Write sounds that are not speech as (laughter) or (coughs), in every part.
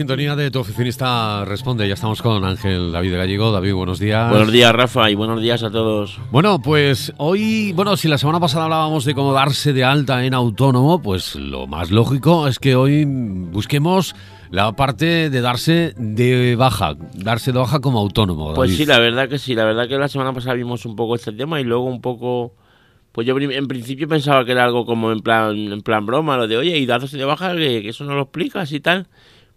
sintonía de tu oficinista responde. Ya estamos con Ángel David Gallego. David, buenos días. Buenos días, Rafa, y buenos días a todos. Bueno, pues hoy, bueno, si la semana pasada hablábamos de cómo darse de alta en autónomo, pues lo más lógico es que hoy busquemos la parte de darse de baja, darse de baja como autónomo. Pues sí, la verdad que sí, la verdad que la semana pasada vimos un poco este tema y luego un poco pues yo en principio pensaba que era algo como en plan en plan broma, lo de oye, y darse de baja, que, eso no lo explicas y tal.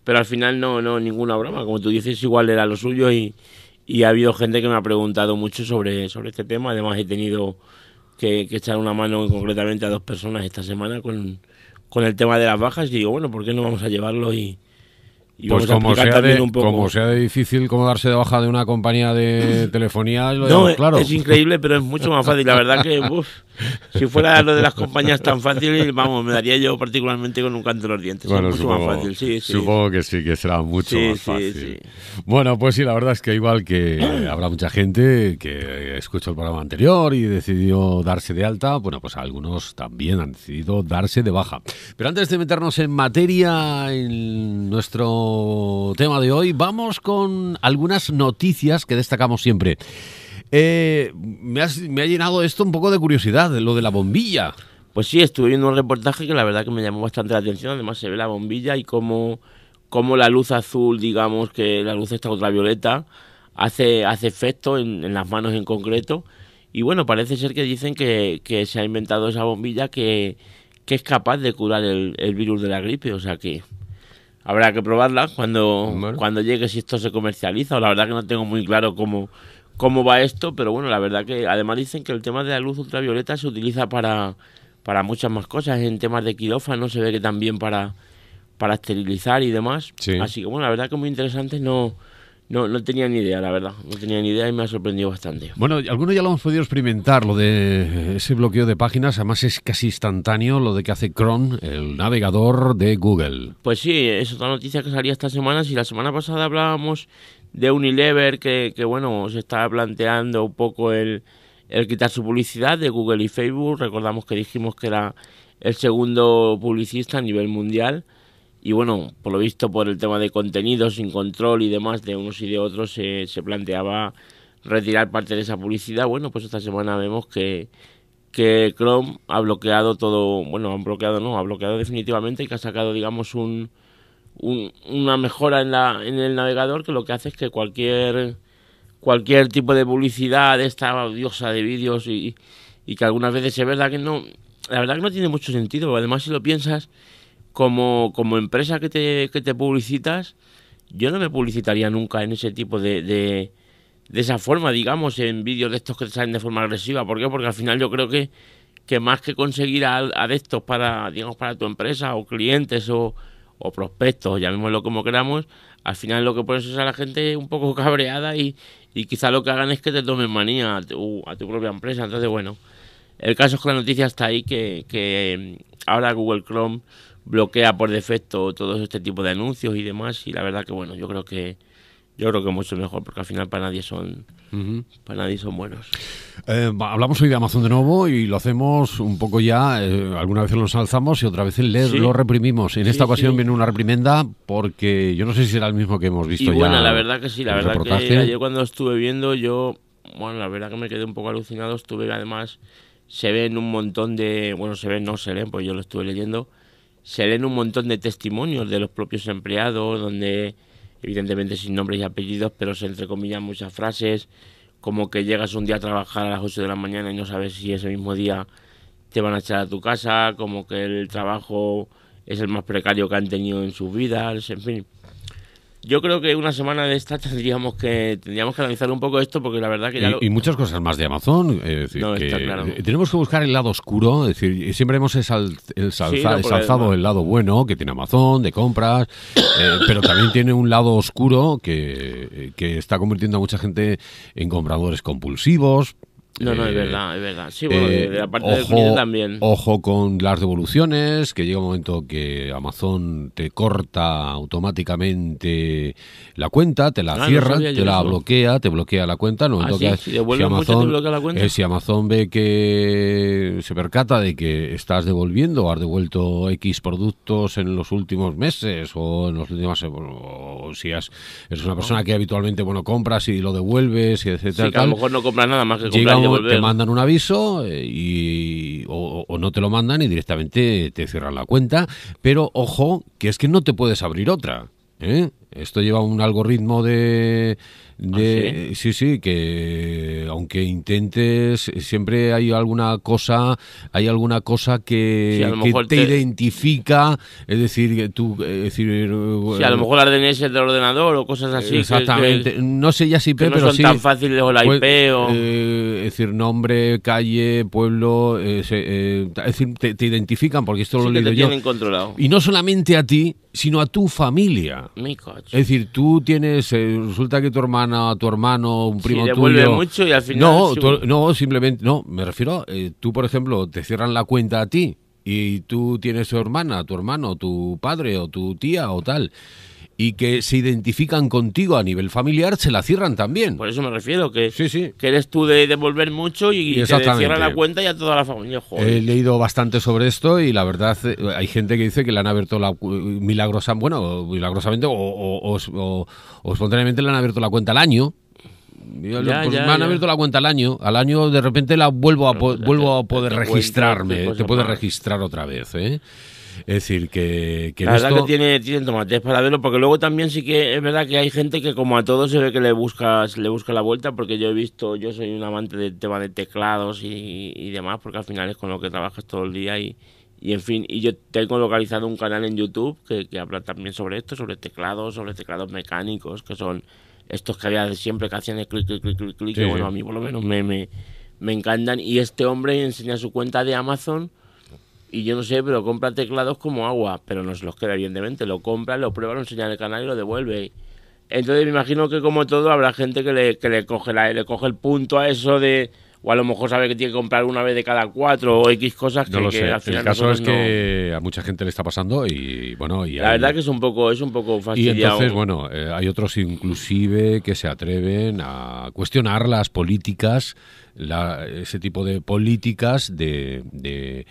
Pero al final no, no, ninguna broma. Como tú dices, igual era lo suyo y, y ha habido gente que me ha preguntado mucho sobre, sobre este tema. Además he tenido que, que echar una mano concretamente a dos personas esta semana con, con el tema de las bajas y digo, bueno, ¿por qué no vamos a llevarlo y, pues como sea, de, como sea de difícil como darse de baja de una compañía de (laughs) telefonía, no, claro. es increíble, pero es mucho más fácil. La verdad que (laughs) si fuera lo de las compañías tan fácil, vamos, me daría yo particularmente con un canto de los dientes. Bueno, mucho supongo, más fácil. Sí, supongo que sí, que será mucho más fácil. Bueno, pues sí, la verdad es que igual que (clears throat) habrá mucha gente que escuchó el programa anterior y decidió darse de alta, bueno, pues algunos también han decidido darse de baja. Pero antes de meternos en materia en nuestro tema de hoy, vamos con algunas noticias que destacamos siempre. Eh, me, ha llenado esto un poco de curiosidad, lo de la bombilla. Pues sí, estuve viendo un reportaje que la verdad que me llamó bastante la atención. Además se ve la bombilla y cómo, cómo la luz azul, digamos que la luz esta ultravioleta, hace, hace efecto en, las manos en concreto. Y bueno, parece ser que dicen que, se ha inventado esa bombilla que, es capaz de curar el, el virus de la gripe. O sea que habrá que probarla cuando, cuando llegue si esto se comercializa. O la verdad que no tengo muy claro cómo, cómo va esto, pero bueno, la verdad que además dicen que el tema de la luz ultravioleta se utiliza para, para muchas más cosas. En temas de quirófano se ve que también para, para esterilizar y demás. Así que bueno, la verdad que muy interesante. No, no, no tenía ni idea, la verdad. No tenía ni idea y me ha sorprendido bastante. Bueno, algunos ya lo hemos podido experimentar, lo de ese bloqueo de páginas. Además es casi instantáneo lo de que hace Chrome, el navegador de Google. Pues sí, es otra noticia que salía esta semana. Si la semana pasada hablábamos de Unilever, que, que bueno, se estaba planteando un poco el, el quitar su publicidad de Google y Facebook. Recordamos que dijimos que era el segundo publicista a nivel mundial y bueno, por lo visto por el tema de contenidos sin control y demás de unos y de otros se, planteaba retirar parte de esa publicidad. Bueno, pues esta semana vemos que, que Chrome ha bloqueado todo, bueno, han bloqueado, no, ha bloqueado definitivamente y que ha sacado, digamos, un, una mejora en, la, en el navegador que lo que hace es que cualquier cualquier tipo de publicidad esta odiosa de vídeos y, y que algunas veces es verdad que no, la verdad que no tiene mucho sentido, además si lo piensas como, como empresa que te, que te publicitas, yo no me publicitaría nunca en ese tipo de, de, esa forma, digamos, en vídeos de estos que te salen de forma agresiva. ¿Por qué? Porque al final yo creo que, que más que conseguir adeptos para, digamos, para tu empresa o clientes o, o prospectos, llamémoslo como queramos, al final lo que pones es a la gente un poco (laughs) cabreada y, y quizá lo que hagan es que te tomen manía a tu, a tu propia empresa. Entonces, bueno, el caso es que la noticia está ahí que, que ahora Google Chrome bloquea por defecto todo este tipo de anuncios y demás y la verdad que bueno yo creo que yo creo que mucho mejor porque al final para nadie son para nadie son buenos. Eh, hablamos hoy de Amazon de nuevo y lo hacemos un poco ya eh, alguna vez lo alzamos y otra vez lo reprimimos. En esta ocasión viene una reprimenda porque yo no sé si será el mismo que hemos visto y ya bueno la verdad que sí la verdad que ayer cuando estuve viendo yo bueno la verdad que me quedé un poco alucinado. Estuve además se ven un montón de bueno se ven no se leen pues yo lo estuve leyendo se leen un montón de testimonios de los propios empleados, donde evidentemente sin nombres y apellidos, pero se entrecomillan muchas frases, como que llegas un día a trabajar a las 8 de la mañana y no sabes si ese mismo día te van a echar a tu casa, como que el trabajo es el más precario que han tenido en sus vidas, en fin yo creo que una semana de esta (laughs) tendríamos que tendríamos que analizar un poco esto porque la verdad que ya y, muchas cosas más de Amazon tenemos que buscar el lado oscuro es decir siempre hemos exalzado el lado bueno que tiene Amazon de compras (coughs) eh, pero también tiene un lado oscuro que, que está convirtiendo a mucha gente en compradores compulsivos No, no, es verdad, es verdad. Sí, bueno, de la parte del cliente también. Ojo con las devoluciones, que llega un momento que Amazon te corta automáticamente la cuenta, te la ah, cierra, te la bloquea, te bloquea la cuenta. No, ah, si, si, Amazon, la cuenta. si Amazon ve que se percata de que estás devolviendo, has devuelto X productos en los últimos meses o en los últimos o si has, eres una persona que habitualmente bueno compras y lo devuelves y etcétera. a lo mejor no compras nada más que devolver. Te mandan un aviso eh, y, o, o no te lo mandan y directamente te cierran la cuenta. Pero ojo, que es que no te puedes abrir otra. ¿eh? Esto lleva un algoritmo de, ¿Ah, sí? sí? que aunque intentes, siempre hay alguna cosa, hay alguna cosa que, te, identifica, es decir, tú, es decir, sí, a lo mejor la DNS del ordenador o cosas así. Exactamente, no sé ya si pero no son tan fáciles o la IP o... Eh, es decir, nombre, calle, pueblo, eh, eh, es decir, te, identifican porque esto lo he leído yo. Controlado. Y no solamente a ti, sino a tu familia. Mi. Es decir, tú tienes, resulta que tu hermana a tu hermano, un primo sí, tuyo. mucho y al final. No, no, simplemente, no, me refiero, eh, tú por ejemplo, te cierran la cuenta a ti y tú tienes tu hermana, tu hermano, tu padre o tu tía o tal y que se identifican contigo a nivel familiar, se la cierran también. Por eso me refiero, que, que eres tú de devolver mucho y, te cierran la cuenta y a toda la familia. He leído bastante sobre esto y la verdad eh, hay gente que dice que le han abierto la milagrosa, bueno, milagrosamente o, espontáneamente le han abierto la cuenta al año. Pues me han abierto la cuenta al año. Al año de repente la vuelvo a, vuelvo a poder registrarme. Te puedes registrar otra vez. ¿eh? Es decir, que... la verdad que tiene, tiene tomates para verlo, porque luego también sí que es verdad que hay gente que como a todos se ve que le busca, le busca la vuelta, porque yo he visto, yo soy un amante del tema de teclados y, demás, porque al final es con lo que trabajas todo el día y, y en fin, y yo tengo localizado un canal en YouTube que, que habla también sobre esto, sobre teclados, sobre teclados mecánicos, que son estos que había de siempre que hacían de clic, clic, clic, clic, clic, que bueno, a mí por lo menos me, me, me encantan. Y este hombre enseña su cuenta de Amazon y yo no sé, pero compra teclados como agua, pero no se los queda, evidentemente. Lo compra, lo prueba, lo enseña en el canal y lo devuelve. Entonces me imagino que como todo habrá gente que le, que le, coge, la, le coge el punto a eso de... O a lo mejor sabe que tiene que comprar una vez de cada cuatro o X cosas que, no lo sé. al final El caso es que a mucha gente le está pasando y bueno... Y la verdad que es un poco, es un poco fastidiado. Y entonces, bueno, eh, hay otros inclusive que se atreven a cuestionar las políticas, la, ese tipo de políticas de de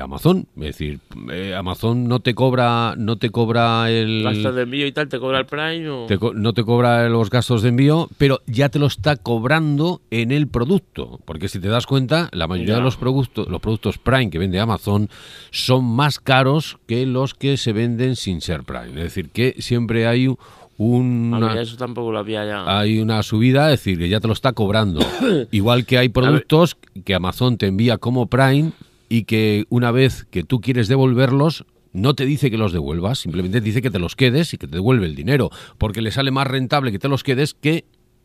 Amazon, es decir, eh, Amazon no te cobra no te cobra el gastos de envío y tal, te cobra el Prime o... no te cobra los gastos de envío, pero ya te lo está cobrando en el producto, porque si te das cuenta, la mayoría de los productos los productos Prime que vende Amazon son más caros que los que se venden sin ser Prime, es decir, que siempre hay una, eso tampoco lo había ya. Hay una subida, es decir, que ya te lo está cobrando. (coughs) Igual que hay productos que Amazon te envía como Prime y que una vez que tú quieres devolverlos, no te dice que los devuelvas, simplemente dice que te los quedes y que te devuelve el dinero, porque le sale más rentable que te los quedes que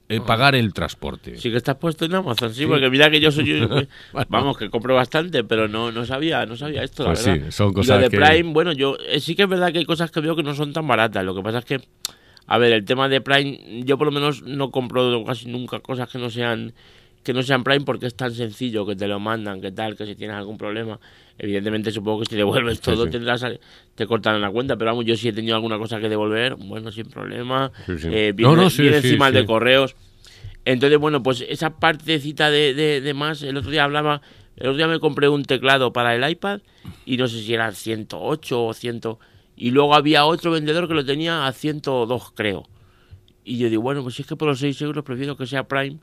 eh, pagar el transporte. Sí que estás puesto en Amazon, sí, porque mira que yo soy (laughs) vamos que compro bastante, pero no no sabía, no sabía esto, la pues verdad. Sí, son cosas lo de Prime, bueno, yo eh, sí que es verdad que hay cosas que veo que no son tan baratas, lo que pasa es que a ver, el tema de Prime, yo por lo menos no compro casi nunca cosas que no sean que no sean Prime porque es tan sencillo que te lo mandan, que tal, que si tienes algún problema, evidentemente supongo que si devuelves todo tendrás te cortan la cuenta, pero vamos, yo si he tenido alguna cosa que devolver, bueno, sin problema, eh, viene, encima de correos. Entonces, bueno, pues esa partecita de, de, de, más, el otro día hablaba, el otro día me compré un teclado para el iPad y no sé si era 108 o 100, y luego había otro vendedor que lo tenía a 102, creo. Y yo digo, bueno, pues si es que por los 6 euros prefiero que sea Prime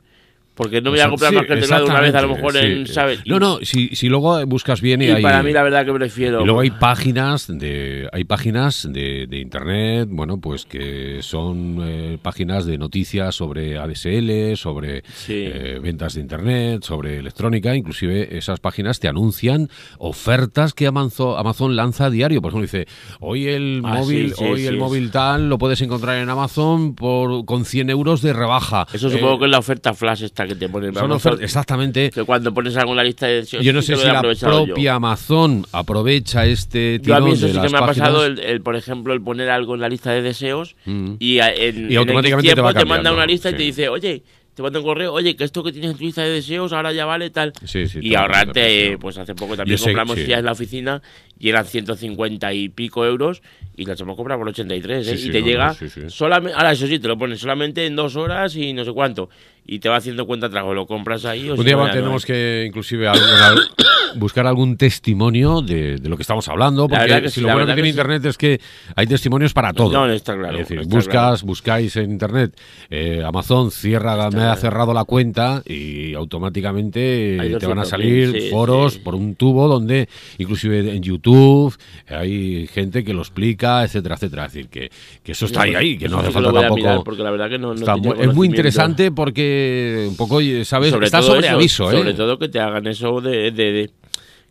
porque no me voy a comprar más que el teclado una vez, a lo mejor en, ¿sabes? No, no, si, si luego buscas bien y, y para mí la verdad que prefiero. Y luego hay páginas de hay páginas de, de internet, bueno, pues que son eh, páginas de noticias sobre ADSL, sobre eh, ventas de internet, sobre electrónica, inclusive esas páginas te anuncian ofertas que Amazon, Amazon lanza a diario. Por ejemplo, dice, hoy el ah, móvil, hoy el móvil tal lo puedes encontrar en Amazon por con 100 euros de rebaja. Eso supongo eh, que es la oferta flash esta que te ponen. exactamente. Que cuando pones algo en la lista de deseos. Yo no sé si la propia Amazon aprovecha este tirón yo a mí eso sí que me ha pasado, el, por ejemplo, el poner algo en la lista de deseos mm. y, en, automáticamente te, manda una lista y te dice, oye, te manda un correo, oye, que esto que tienes en tu lista de deseos ahora ya vale tal. y ahorrarte, pues hace poco también compramos ya en la oficina y eran 150 y pico euros y las hemos comprado por 83, ¿eh? y te llega solamente, ahora eso sí, te lo pones solamente en dos horas y no sé cuánto, y te va haciendo cuenta atrás, o lo compras ahí o Un día tenemos que inclusive buscar algún testimonio de, lo que estamos hablando, porque si lo bueno que tiene Internet es que hay testimonios para todo. No, está claro. Es decir, buscas, buscáis en Internet, eh, Amazon cierra, me ha cerrado la cuenta y automáticamente te van a salir foros por un tubo donde inclusive en YouTube hay gente que lo explica, etcétera, etcétera. Es decir, que, que eso está ahí, ahí, que no hace falta tampoco. porque la verdad que no, es muy interesante porque un poco, ¿sabes? Sobre está sobre aviso, ¿eh? Sobre todo que te hagan eso de, de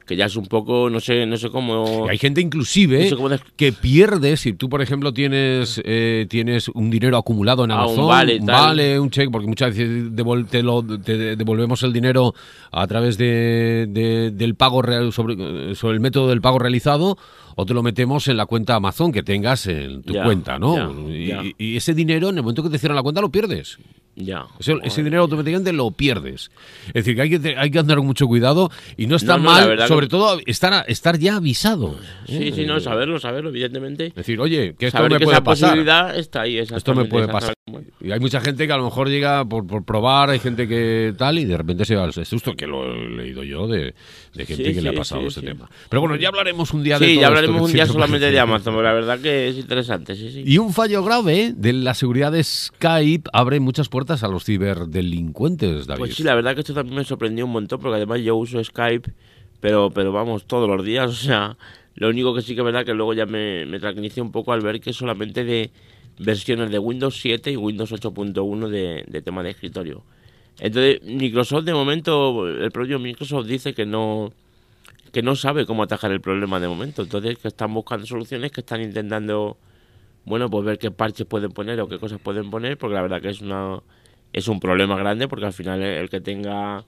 que ya es un poco, no sé, no sé cómo. hay gente inclusive que pierde si tú, por ejemplo, tienes eh, tienes un dinero acumulado en ah, Amazon, un vale, un, vale, un cheque, porque muchas veces te, devolvemos el dinero a través de, del pago real, sobre, sobre el método del pago realizado o te lo metemos en la cuenta Amazon que tengas en tu cuenta, ¿no? y, ese dinero, en el momento que te cierran la cuenta, lo pierdes. Ya. Ese, dinero automáticamente lo pierdes. Es decir, que hay que, hay que andar con mucho cuidado y no está mal, sobre todo, estar, estar ya avisado. Sí, sí, no, saberlo, saberlo, evidentemente. Es decir, oye, que esto me puede pasar. posibilidad está ahí, Esto me puede pasar. Y hay mucha gente que a lo mejor llega por, por probar, hay gente que tal, y de repente se va al susto, que lo he leído yo, de, de gente que le ha pasado ese tema. Pero bueno, ya hablaremos un día de Sí, ya hablaremos un día solamente de Amazon, pero la verdad que es interesante, sí, sí. Y un fallo grave de la seguridad de Skype abre muchas puertas a los ciberdelincuentes, David. Pues sí, la verdad que esto también me sorprendió un montón, porque además yo uso Skype, pero, pero vamos, todos los días, (laughs) o sea, lo único que sí que es verdad que luego ya me, me tranquilicé un poco al ver que solamente de versiones de Windows 7 y Windows 8.1 de, de tema de escritorio. Entonces, Microsoft de momento, el propio Microsoft dice que no que no sabe cómo atajar el problema de momento. Entonces, que están buscando soluciones, que están intentando, bueno, pues ver qué parches pueden poner o qué cosas pueden poner, porque la verdad que es una es un problema grande, porque al final el que tenga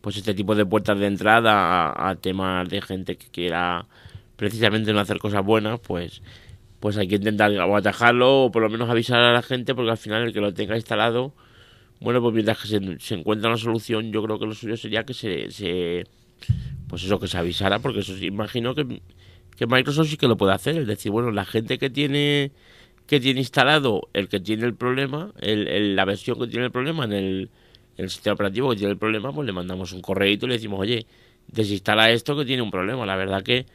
pues este tipo de puertas de entrada a, temas de gente que quiera precisamente no hacer cosas buenas, pues pues hay que intentar o atajarlo o por lo menos avisar a la gente porque al final el que lo tenga instalado, bueno, pues mientras que se, encuentra una solución, yo creo que lo suyo sería que se, se pues eso, que se avisara, porque eso imagino que, que Microsoft sí que lo puede hacer, es decir, bueno, la gente que tiene que tiene instalado el que tiene el problema, el, la versión que tiene el problema en el, el sistema operativo que tiene el problema, pues le mandamos un correo y le decimos, oye, desinstala esto que tiene un problema. La verdad que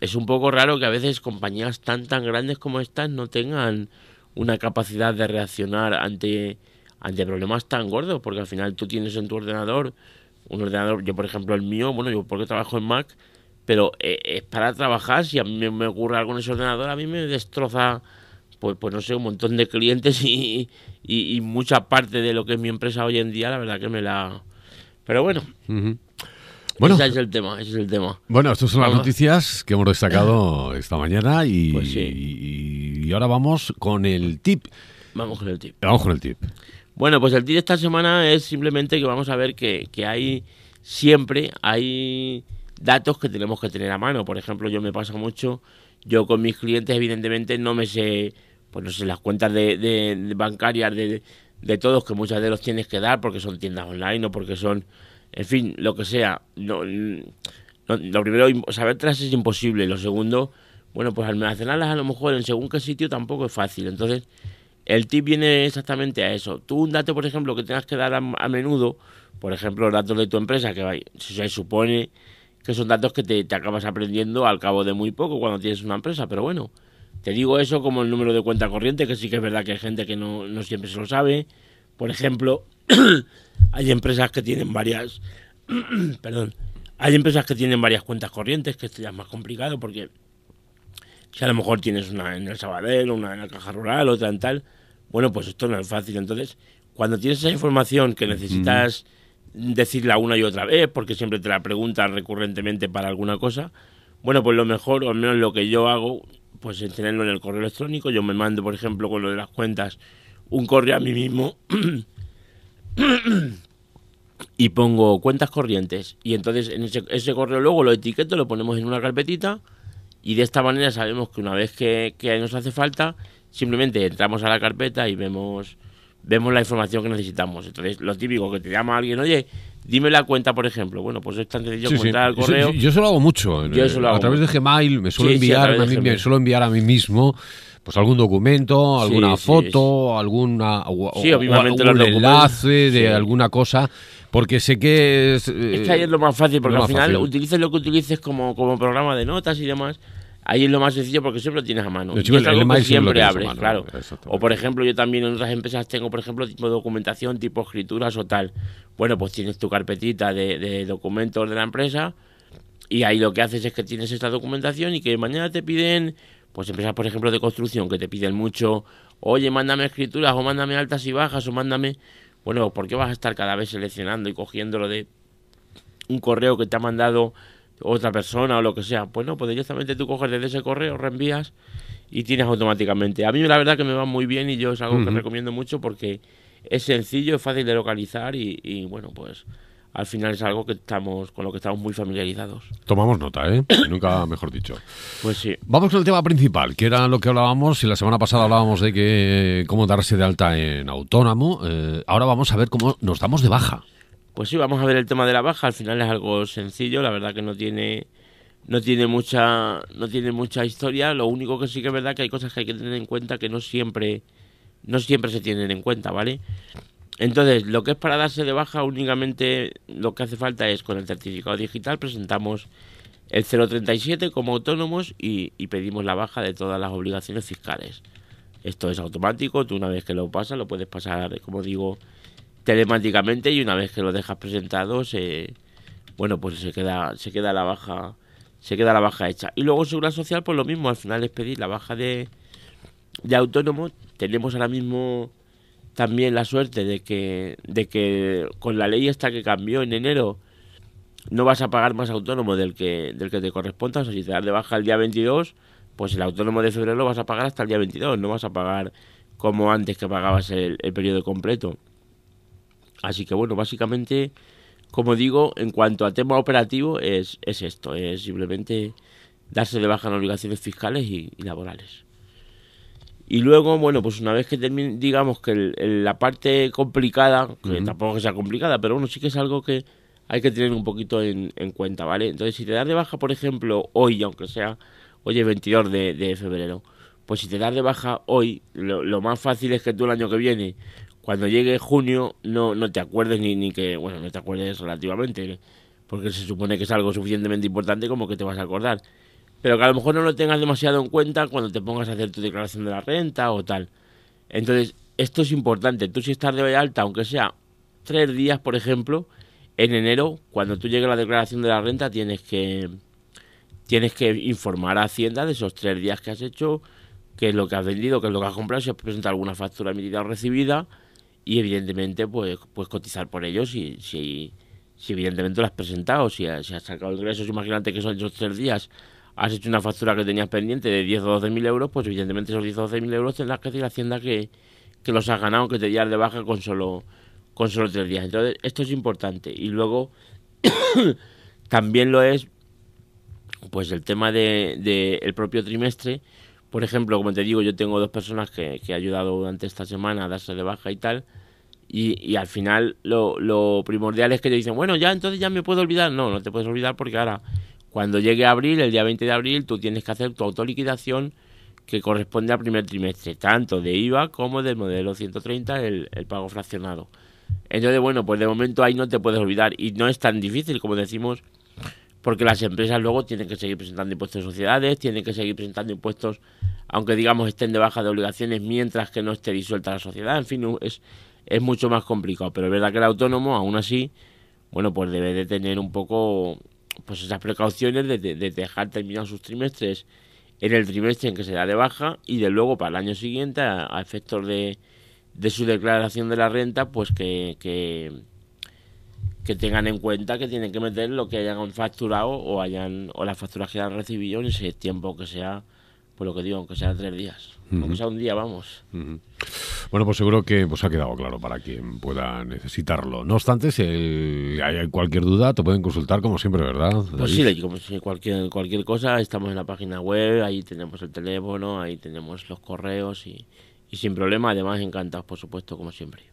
es un poco raro que a veces compañías tan tan grandes como estas no tengan una capacidad de reaccionar ante, ante problemas tan gordos, porque al final tú tienes en tu ordenador un ordenador, yo por ejemplo el mío, bueno, yo porque trabajo en Mac, pero eh, es para trabajar, si a mí me ocurre algo en ese ordenador, a mí me destroza, pues, pues no sé, un montón de clientes y, y, mucha parte de lo que es mi empresa hoy en día, la verdad que me la... Pero bueno. Bueno, ese es el tema, ese es el tema. Bueno, estas son las noticias que hemos destacado (clears throat) esta mañana y, pues y, ahora vamos con el tip. Vamos con el tip. Vamos con el tip. Bueno, pues el tip de esta semana es simplemente que vamos a ver que, que hay siempre hay datos que tenemos que tener a mano. Por ejemplo, yo me pasa mucho, yo con mis clientes evidentemente no me sé, pues no sé, las cuentas de, de, bancarias de, de todos, que muchas de los tienes que dar porque son tiendas online o porque son en fin, lo que sea. No, lo primero, saber tras es imposible. Lo segundo, bueno, pues almacenarlas a lo mejor en según qué sitio tampoco es fácil. Entonces, el tip viene exactamente a eso. Tú un dato, por ejemplo, que tengas que dar a, menudo, por ejemplo, los datos de tu empresa, que se supone que son datos que te, te, acabas aprendiendo al cabo de muy poco cuando tienes una empresa, pero bueno, te digo eso como el número de cuenta corriente, que sí que es verdad que hay gente que no, no siempre se lo sabe. Por ejemplo, (clears throat) hay empresas que tienen varias, (clears throat) perdón, hay empresas que tienen varias cuentas corrientes, que esto ya es más complicado porque si a lo mejor tienes una en el Sabadell, una en la Caja Rural, otra en tal, bueno, pues esto no es fácil. Entonces, cuando tienes esa información que necesitas decirla una y otra vez, porque siempre te la preguntan recurrentemente para alguna cosa, bueno, pues lo mejor, o al menos lo que yo hago, pues es tenerlo en el correo electrónico. Yo me mando, por ejemplo, con lo de las cuentas, un correo a mí mismo (clears throat) y pongo cuentas corrientes. Y entonces en ese, correo luego lo etiqueto, lo ponemos en una carpetita y de esta manera sabemos que una vez que, nos hace falta, simplemente entramos a la carpeta y vemos vemos la información que necesitamos. Entonces, lo típico que te llama alguien, oye, dime la cuenta, por ejemplo. Bueno, pues es tan sencillo sí, el correo. yo, eso lo hago mucho. Yo lo hago a través de Gmail me suelo enviar a, mí, me suelo enviar a mí mismo pues algún documento, alguna foto, alguna o, algún enlace de alguna cosa, porque sé que es... es que ahí es lo más fácil, porque al final utilices lo que utilices como, como programa de notas y demás, Ahí es lo más sencillo porque siempre lo tienes a mano. es algo que siempre abres, claro. O por ejemplo, yo también en otras empresas tengo, por ejemplo, tipo de documentación, tipo escrituras o tal. Bueno, pues tienes tu carpetita de, documentos de la empresa y ahí lo que haces es que tienes esta documentación y que mañana te piden, pues empresas, por ejemplo, de construcción, que te piden mucho, oye, mándame escrituras o mándame altas y bajas o mándame... Bueno, ¿por qué vas a estar cada vez seleccionando y cogiéndolo de un correo que te ha mandado otra persona o lo que sea. Pues no, pues directamente tú coges desde ese correo, reenvías y tienes automáticamente. A mí la verdad que me va muy bien y yo es algo que recomiendo mucho porque es sencillo, es fácil de localizar y, bueno, pues al final es algo que estamos con lo que estamos muy familiarizados. Tomamos nota, ¿eh? (coughs) Nunca mejor dicho. Pues sí. Vamos con el tema principal, que era lo que hablábamos y la semana pasada hablábamos de que cómo darse de alta en autónomo. Eh, ahora vamos a ver cómo nos damos de baja. Pues sí, vamos a ver el tema de la baja. Al final es algo sencillo, la verdad que no tiene no tiene mucha no tiene mucha historia. Lo único que sí que es verdad que hay cosas que hay que tener en cuenta que no siempre no siempre se tienen en cuenta, ¿vale? Entonces, lo que es para darse de baja únicamente lo que hace falta es con el certificado digital presentamos el 037 como autónomos y, y pedimos la baja de todas las obligaciones fiscales. Esto es automático, tú una vez que lo pasas lo puedes pasar, como digo, telemáticamente y una vez que lo dejas presentado se bueno pues se queda se queda la baja se queda la baja hecha. Y luego seguridad social pues lo mismo al final es pedir la baja de de autónomo. Tenemos ahora mismo también la suerte de que de que con la ley esta que cambió en enero no vas a pagar más autónomo del que del que te corresponda. O sea si te das de baja el día 22 pues el autónomo de febrero lo vas a pagar hasta el día 22 no vas a pagar como antes que pagabas el periodo completo Así que bueno, básicamente, como digo, en cuanto a tema operativo, es, es esto, es simplemente darse de baja en obligaciones fiscales y, laborales. Y luego, bueno, pues una vez que termine, digamos que la parte complicada, que tampoco que sea complicada, pero bueno, sí que es algo que hay que tener un poquito en, cuenta, ¿vale? Entonces, si te das de baja, por ejemplo, hoy, aunque sea, hoy 22 de, de febrero, pues si te das de baja hoy, lo, lo, más fácil es que tú el año que viene cuando llegue junio no, no te acuerdes ni, ni que, bueno, no te acuerdes relativamente, porque se supone que es algo suficientemente importante como que te vas a acordar. Pero que a lo mejor no lo tengas demasiado en cuenta cuando te pongas a hacer tu declaración de la renta o tal. Entonces, esto es importante. Tú si estás de alta, aunque sea tres días, por ejemplo, en enero, cuando tú llegues a la declaración de la renta, tienes que, tienes que informar a Hacienda de esos tres días que has hecho, qué es lo que has vendido, qué es lo que has comprado, si has presentado alguna factura emitida o recibida, y evidentemente pues, pues cotizar por ellos si, si, evidentemente lo has presentado, si, has, si has sacado ingresos, imagínate que son esos tres días has hecho una factura que tenías pendiente de 10 o 12 mil euros, pues evidentemente esos 10 o 12 mil euros tendrás que decir a Hacienda que, que los has ganado, que te días de baja con solo, con solo tres días. Entonces, esto es importante. Y luego, (coughs) también lo es, pues el tema del de, el propio trimestre, por ejemplo, como te digo, yo tengo dos personas que, que he ayudado durante esta semana a darse de baja y tal. Y, y al final lo, lo, primordial es que te dicen, bueno, ya entonces ya me puedo olvidar. No, no te puedes olvidar porque ahora, cuando llegue abril, el día 20 de abril, tú tienes que hacer tu autoliquidación que corresponde al primer trimestre, tanto de IVA como del modelo 130, el, el pago fraccionado. Entonces, bueno, pues de momento ahí no te puedes olvidar. Y no es tan difícil, como decimos, porque las empresas luego tienen que seguir presentando impuestos de sociedades, tienen que seguir presentando impuestos, aunque digamos estén de baja de obligaciones, mientras que no esté disuelta la sociedad. En fin, es, es mucho más complicado. Pero es verdad que el autónomo, aún así, bueno, pues debe de tener un poco pues esas precauciones de, de, dejar terminar sus trimestres en el trimestre en que se da de baja y de luego para el año siguiente, a, efectos de, de su declaración de la renta, pues que, que que tengan en cuenta que tienen que meter lo que hayan facturado o hayan o las facturas que hayan recibido en ese tiempo que sea por lo que digo aunque sea tres días. Aunque sea un día vamos. Bueno pues seguro que pues ha quedado claro para quien pueda necesitarlo. No obstante si hay cualquier duda te pueden consultar como siempre verdad pues sí como si cualquier cualquier cosa estamos en la página web ahí tenemos el teléfono ahí tenemos los correos y y sin problema, además encantados, por supuesto, como siempre.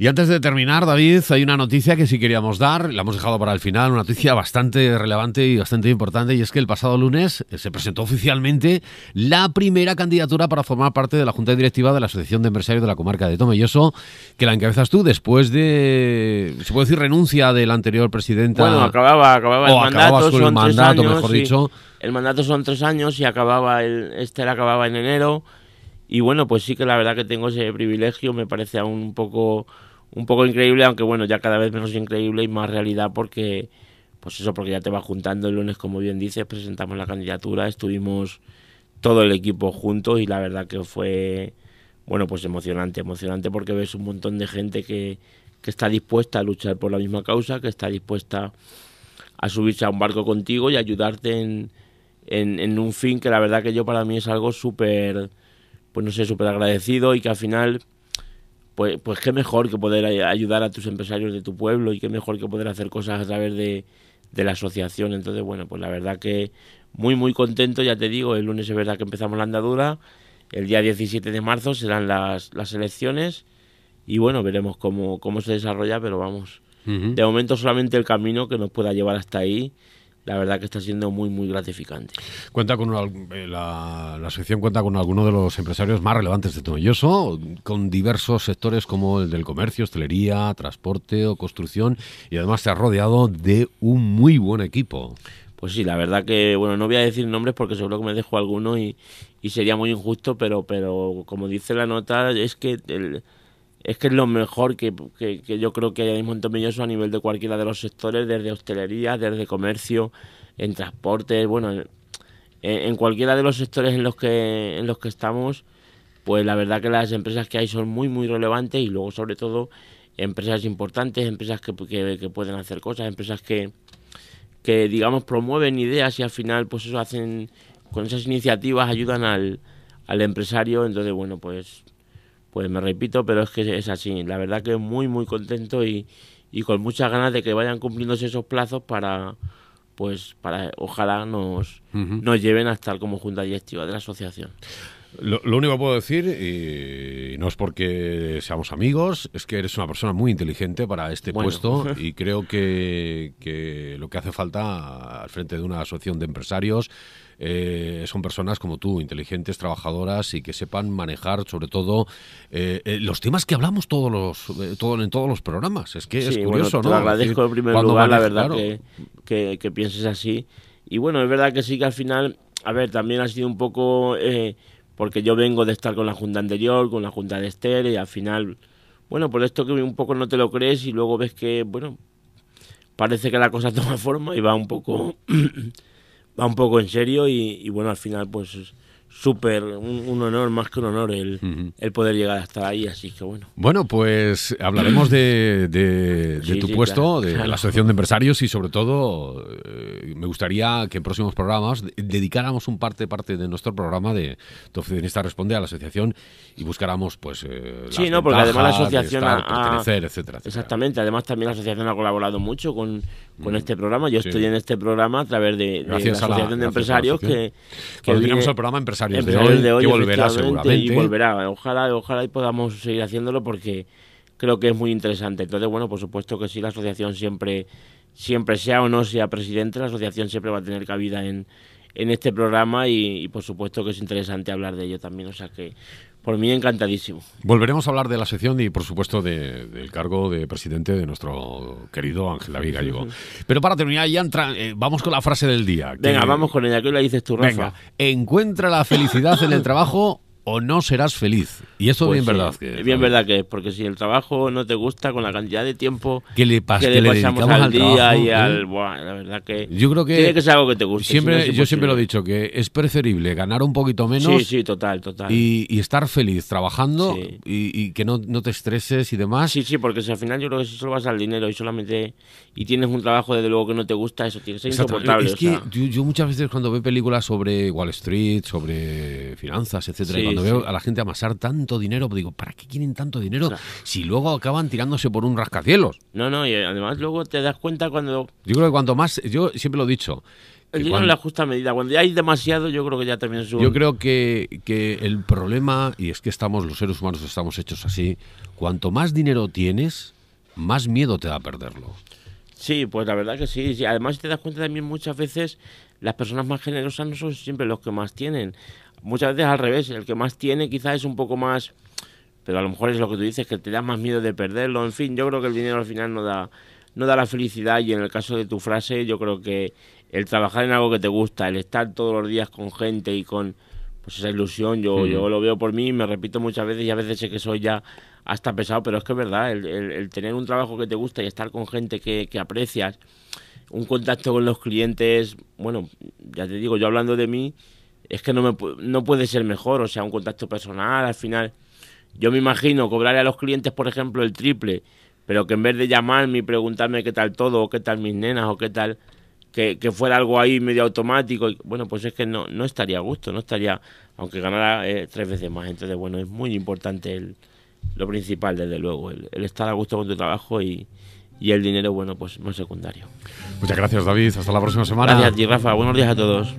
Y antes de terminar, David, hay una noticia que sí queríamos dar, la hemos dejado para el final, una noticia bastante relevante y bastante importante, y es que el pasado lunes eh, se presentó oficialmente la primera candidatura para formar parte de la Junta Directiva de la Asociación de Empresarios de la Comarca de Tomelloso, que la encabezas tú después de, se puede decir, renuncia del anterior presidente. Bueno, acababa, acababa el mandato, con el mandato, mejor dicho. El mandato son tres años y acababa el, este acababa en enero. Y bueno, pues sí que la verdad que tengo ese privilegio, me parece aún un poco un poco increíble, aunque bueno, ya cada vez menos increíble y más realidad porque, pues eso, porque ya te va juntando. El lunes, como bien dices, presentamos la candidatura, estuvimos todo el equipo juntos y la verdad que fue, bueno, pues emocionante, emocionante porque ves un montón de gente que, que está dispuesta a luchar por la misma causa, que está dispuesta a subirse a un barco contigo y ayudarte en, en, en un fin que la verdad que yo para mí es algo súper, pues no sé, súper agradecido y que al final pues, pues qué mejor que poder ayudar a tus empresarios de tu pueblo y qué mejor que poder hacer cosas a través de, la asociación. Entonces, bueno, pues la verdad que muy, muy contento, ya te digo, el lunes es verdad que empezamos la andadura, el día 17 de marzo serán las, las elecciones y bueno, veremos cómo, cómo se desarrolla, pero vamos, de momento solamente el camino que nos pueda llevar hasta ahí la verdad que está siendo muy, muy gratificante. Cuenta con eh, la, la, sección cuenta con algunos de los empresarios más relevantes de Tomelloso, con diversos sectores como el del comercio, hostelería, transporte o construcción, y además se ha rodeado de un muy buen equipo. Pues sí, la verdad que, bueno, no voy a decir nombres porque seguro que me dejo alguno y, y sería muy injusto, pero, pero como dice la nota, es que el, es que es lo mejor que, yo creo que hay en Montomilloso a nivel de cualquiera de los sectores, desde hostelería, desde comercio, en transporte, bueno, en, cualquiera de los sectores en los que en los que estamos, pues la verdad que las empresas que hay son muy muy relevantes y luego sobre todo empresas importantes, empresas que, que, pueden hacer cosas, empresas que, que digamos promueven ideas y al final pues eso hacen con esas iniciativas ayudan al, al empresario, entonces bueno pues pues me repito, pero es que es así. La verdad que muy, muy contento y, y con muchas ganas de que vayan cumpliéndose esos plazos para, pues, para ojalá nos, nos lleven a estar como junta directiva de la asociación. Lo, único que puedo decir, y no es porque seamos amigos, es que eres una persona muy inteligente para este puesto (laughs) y creo que, que, lo que hace falta al frente de una asociación de empresarios eh, son personas como tú, inteligentes, trabajadoras y que sepan manejar sobre todo eh, eh, los temas que hablamos todos los, todo, en todos los programas. Es que es curioso, ¿no? Te agradezco en primer lugar, la verdad, que, que, pienses así. Y bueno, es verdad que sí que al final, a ver, también ha sido un poco... porque yo vengo de estar con la junta anterior, con la junta de Esther, y al final, bueno, por esto que un poco no te lo crees y luego ves que, bueno, parece que la cosa (laughs) toma forma y va un poco va un poco en serio y, bueno, al final pues súper, un, honor, más que un honor el, el, poder llegar hasta ahí, así que bueno. Bueno, pues hablaremos de, de, tu puesto, de la Asociación de Empresarios y sobre todo eh, me gustaría que en próximos programas dedicáramos un parte, parte de nuestro programa de Tu oficinista responde a la asociación y buscáramos pues eh, Sí, no, porque además la asociación ha, etcétera, Exactamente, además también la asociación ha colaborado mucho con, con este programa. Yo estoy en este programa a través de, la Asociación de Empresarios que, que el programa Empresarios, de hoy, que volverá seguramente. Y volverá. Ojalá, ojalá y podamos seguir haciéndolo porque creo que es muy interesante. Entonces, bueno, por supuesto que sí, la asociación siempre, siempre sea o no sea presidente, la asociación siempre va a tener cabida en, en este programa y, y por supuesto que es interesante hablar de ello también. O sea que por mí encantadísimo. Volveremos a hablar de la sección y, por supuesto, del cargo de presidente de nuestro querido Ángel David Gallego. Pero para terminar, ya entra, eh, vamos con la frase del día. Venga, vamos con ella. ¿Qué la dices tú, Rafa? Venga, encuentra la felicidad en el trabajo o no serás feliz. Y eso pues bien verdad que es. Bien verdad que es, porque si el trabajo no te gusta con la cantidad de tiempo que le, que le, pasamos al, día y al... Buah, la verdad que yo creo que tiene que ser algo que te guste. Siempre, yo siempre lo he dicho, que es preferible ganar un poquito menos sí, sí, total, total. Y, estar feliz trabajando y, que no, no, te estreses y demás. Sí, sí, porque si al final yo creo que si solo vas al dinero y solamente y tienes un trabajo desde luego que no te gusta, eso tiene que ser insoportable. Es que yo, muchas veces cuando veo películas sobre Wall Street, sobre finanzas, etcétera, cuando veo a la gente amasar tanto dinero, digo, ¿para qué quieren tanto dinero si luego acaban tirándose por un rascacielos? No, no, y además luego te das cuenta cuando... Yo creo que cuanto más, yo siempre lo he dicho, el dinero la justa medida. Cuando ya hay demasiado, yo creo que ya también es Yo creo que, que, el problema, y es que estamos, los seres humanos estamos hechos así, cuanto más dinero tienes, más miedo te da perderlo. Sí, pues la verdad que sí. Además, te das cuenta también muchas veces, las personas más generosas no son siempre los que más tienen. Muchas veces al revés, el que más tiene quizás es un poco más... Pero a lo mejor es lo que tú dices, que te da más miedo de perderlo. En fin, yo creo que el dinero al final no da, no da la felicidad y en el caso de tu frase, yo creo que el trabajar en algo que te gusta, el estar todos los días con gente y con pues esa ilusión, yo, yo lo veo por mí, me repito muchas veces y a veces sé que soy ya hasta pesado, pero es que es verdad, el, tener un trabajo que te gusta y estar con gente que, que, aprecias, un contacto con los clientes, bueno, ya te digo, yo hablando de mí, es que no, me, no puede ser mejor, o sea, un contacto personal, al final, yo me imagino cobrarle a los clientes, por ejemplo, el triple, pero que en vez de llamarme y preguntarme qué tal todo, o qué tal mis nenas, o qué tal que, fuera algo ahí medio automático. bueno, pues es que no, no estaría a gusto, no estaría, aunque ganara eh, tres veces más. Entonces, bueno, es muy importante el, lo principal, desde luego, el, estar a gusto con tu trabajo y, y el dinero, bueno, pues más secundario. Muchas gracias, David. Hasta la próxima semana. Gracias a ti, Rafa. Buenos días a todos.